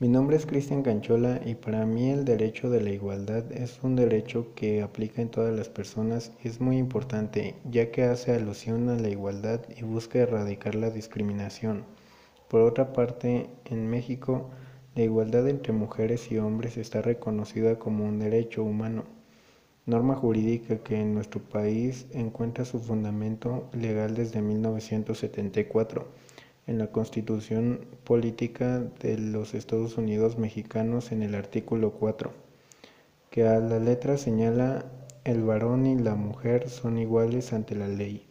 Mi nombre es Cristian Canchola y para mí el derecho de la igualdad es un derecho que aplica en todas las personas y es muy importante ya que hace alusión a la igualdad y busca erradicar la discriminación. Por otra parte, en México, la igualdad entre mujeres y hombres está reconocida como un derecho humano, norma jurídica que en nuestro país encuentra su fundamento legal desde 1974 en la Constitución Política de los Estados Unidos Mexicanos en el artículo 4, que a la letra señala el varón y la mujer son iguales ante la ley.